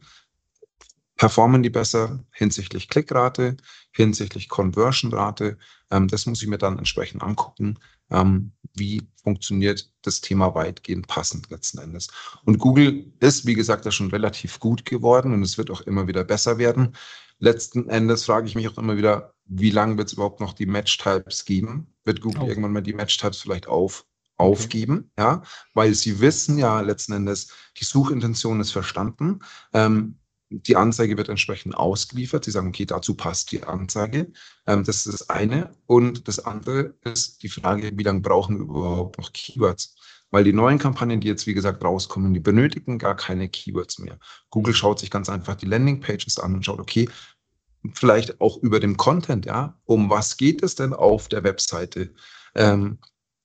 performen die besser hinsichtlich Klickrate, hinsichtlich Conversion-Rate. Ähm, das muss ich mir dann entsprechend angucken. Ähm, wie funktioniert das Thema weitgehend passend letzten Endes? Und Google ist, wie gesagt, da schon relativ gut geworden und es wird auch immer wieder besser werden. Letzten Endes frage ich mich auch immer wieder, wie lange wird es überhaupt noch die Match-Types geben? Wird Google oh. irgendwann mal die Match-Types vielleicht auf, aufgeben, okay. ja, weil sie wissen ja letzten Endes, die Suchintention ist verstanden. Ähm, die Anzeige wird entsprechend ausgeliefert. Sie sagen, okay, dazu passt die Anzeige. Ähm, das ist das eine. Und das andere ist die Frage, wie lange brauchen wir überhaupt noch Keywords? Weil die neuen Kampagnen, die jetzt wie gesagt rauskommen, die benötigen gar keine Keywords mehr. Google schaut sich ganz einfach die Landingpages an und schaut, okay, vielleicht auch über dem Content, ja, um was geht es denn auf der Webseite? Ähm,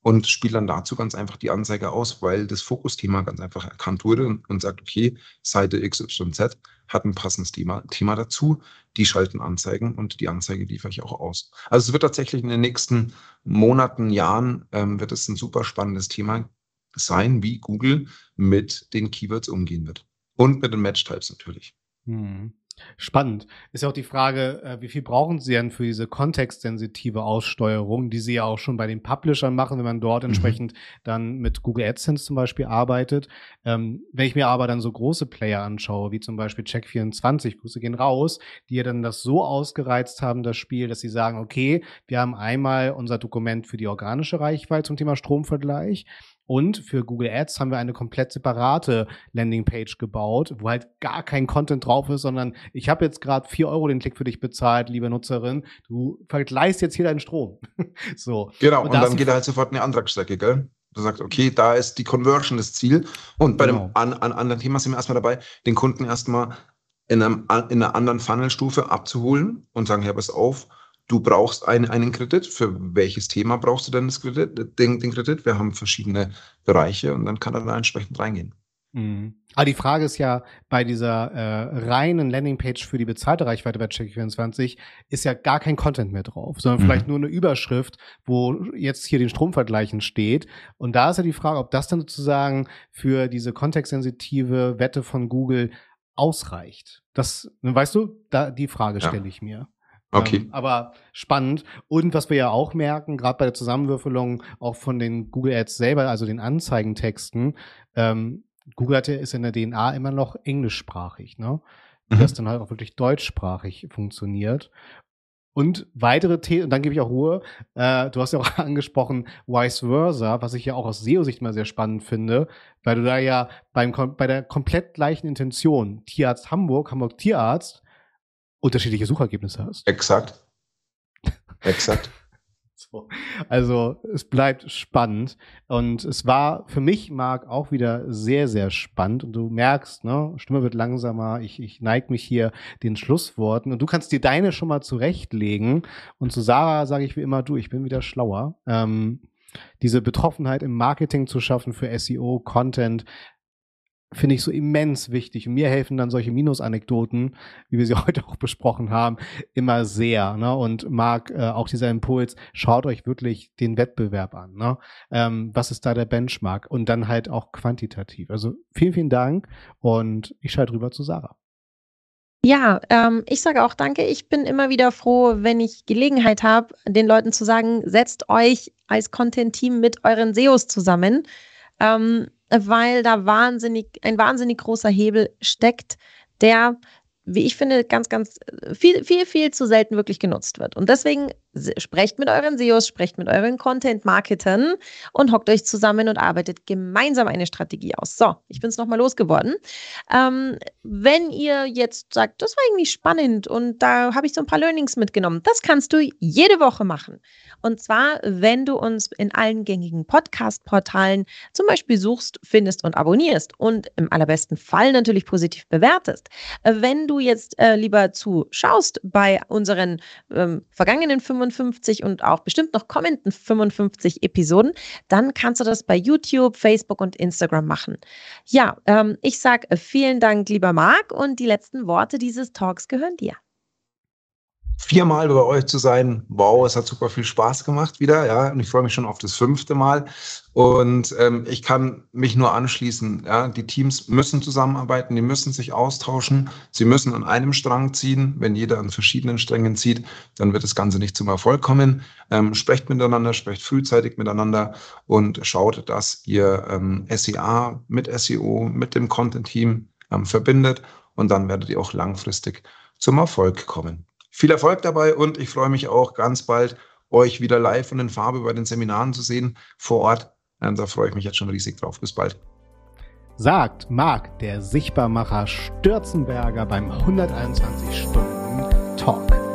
und spielt dann dazu ganz einfach die Anzeige aus, weil das Fokusthema ganz einfach erkannt wurde und, sagt, okay, Seite XYZ hat ein passendes Thema, Thema dazu, die schalten Anzeigen und die Anzeige liefere ich auch aus. Also es wird tatsächlich in den nächsten Monaten, Jahren, ähm, wird es ein super spannendes Thema sein, wie Google mit den Keywords umgehen wird. Und mit den Match-Types natürlich. Hm. Spannend. Ist ja auch die Frage, äh, wie viel brauchen Sie denn für diese kontextsensitive Aussteuerung, die Sie ja auch schon bei den Publishern machen, wenn man dort mhm. entsprechend dann mit Google AdSense zum Beispiel arbeitet. Ähm, wenn ich mir aber dann so große Player anschaue, wie zum Beispiel Check24, Grüße gehen raus, die ja dann das so ausgereizt haben, das Spiel, dass sie sagen, okay, wir haben einmal unser Dokument für die organische Reichweite zum Thema Stromvergleich und für Google Ads haben wir eine komplett separate Landingpage gebaut, wo halt gar kein Content drauf ist, sondern ich habe jetzt gerade vier Euro den Klick für dich bezahlt, liebe Nutzerin. Du vergleichst jetzt hier deinen Strom. so. Genau, und, und dann geht er halt sofort in die Antragsstrecke, gell? Du sagst, okay, da ist die Conversion das Ziel. Und bei genau. dem an, an anderen Thema sind wir erstmal dabei, den Kunden erstmal in, einem, in einer anderen Funnelstufe abzuholen und sagen, ja, pass auf, Du brauchst ein, einen Kredit. Für welches Thema brauchst du denn das Kredit, den, den Kredit? Wir haben verschiedene Bereiche und dann kann er da entsprechend reingehen. Mhm. Aber die Frage ist ja, bei dieser äh, reinen Landingpage für die bezahlte Reichweite bei Check24 ist ja gar kein Content mehr drauf, sondern mhm. vielleicht nur eine Überschrift, wo jetzt hier den Stromvergleichen steht. Und da ist ja die Frage, ob das dann sozusagen für diese kontextsensitive Wette von Google ausreicht. Das, weißt du, da die Frage stelle ja. ich mir. Okay. Ähm, aber spannend. Und was wir ja auch merken, gerade bei der Zusammenwürfelung auch von den Google Ads selber, also den Anzeigentexten, ähm, Google hat ja, ist in der DNA immer noch englischsprachig, ne? Mhm. Das dann halt auch wirklich deutschsprachig funktioniert. Und weitere Themen, und dann gebe ich auch Ruhe. Äh, du hast ja auch angesprochen, vice versa, was ich ja auch aus SEO-Sicht mal sehr spannend finde, weil du da ja beim, bei der komplett gleichen Intention, Tierarzt Hamburg, Hamburg Tierarzt, unterschiedliche Suchergebnisse hast. Exakt. Exakt. So. Also es bleibt spannend und es war für mich, Marc, auch wieder sehr, sehr spannend und du merkst, ne, Stimme wird langsamer, ich, ich neige mich hier den Schlussworten und du kannst dir deine schon mal zurechtlegen und zu Sarah sage ich wie immer, du, ich bin wieder schlauer. Ähm, diese Betroffenheit im Marketing zu schaffen für SEO, Content, finde ich so immens wichtig. Und mir helfen dann solche Minusanekdoten, wie wir sie heute auch besprochen haben, immer sehr. Ne? Und Marc, äh, auch dieser Impuls, schaut euch wirklich den Wettbewerb an. Ne? Ähm, was ist da der Benchmark? Und dann halt auch quantitativ. Also vielen, vielen Dank und ich schalte rüber zu Sarah. Ja, ähm, ich sage auch danke. Ich bin immer wieder froh, wenn ich Gelegenheit habe, den Leuten zu sagen, setzt euch als Content-Team mit euren SEOs zusammen. Ähm, weil da wahnsinnig, ein wahnsinnig großer Hebel steckt, der, wie ich finde, ganz, ganz äh, viel, viel, viel zu selten wirklich genutzt wird. Und deswegen sprecht mit euren SEOs, sprecht mit euren Content-Marketern und hockt euch zusammen und arbeitet gemeinsam eine Strategie aus. So, ich bin es nochmal losgeworden. Ähm, wenn ihr jetzt sagt, das war irgendwie spannend und da habe ich so ein paar Learnings mitgenommen, das kannst du jede Woche machen. Und zwar, wenn du uns in allen gängigen Podcast-Portalen zum Beispiel suchst, findest und abonnierst und im allerbesten Fall natürlich positiv bewertest. Wenn du jetzt äh, lieber zuschaust bei unseren ähm, vergangenen 55 und auch bestimmt noch kommenden 55 Episoden, dann kannst du das bei YouTube, Facebook und Instagram machen. Ja, ähm, ich sage vielen Dank, lieber Marc, und die letzten Worte dieses Talks gehören dir viermal bei euch zu sein. Wow, es hat super viel Spaß gemacht wieder, ja. Und ich freue mich schon auf das fünfte Mal. Und ähm, ich kann mich nur anschließen. Ja, die Teams müssen zusammenarbeiten, die müssen sich austauschen, sie müssen an einem Strang ziehen. Wenn jeder an verschiedenen Strängen zieht, dann wird das Ganze nicht zum Erfolg kommen. Ähm, sprecht miteinander, sprecht frühzeitig miteinander und schaut, dass ihr ähm, SEA mit SEO, mit dem Content-Team ähm, verbindet und dann werdet ihr auch langfristig zum Erfolg kommen. Viel Erfolg dabei und ich freue mich auch ganz bald, euch wieder live und in Farbe bei den Seminaren zu sehen vor Ort. Da freue ich mich jetzt schon riesig drauf. Bis bald. Sagt Marc, der Sichtbarmacher Stürzenberger beim 121 Stunden Talk.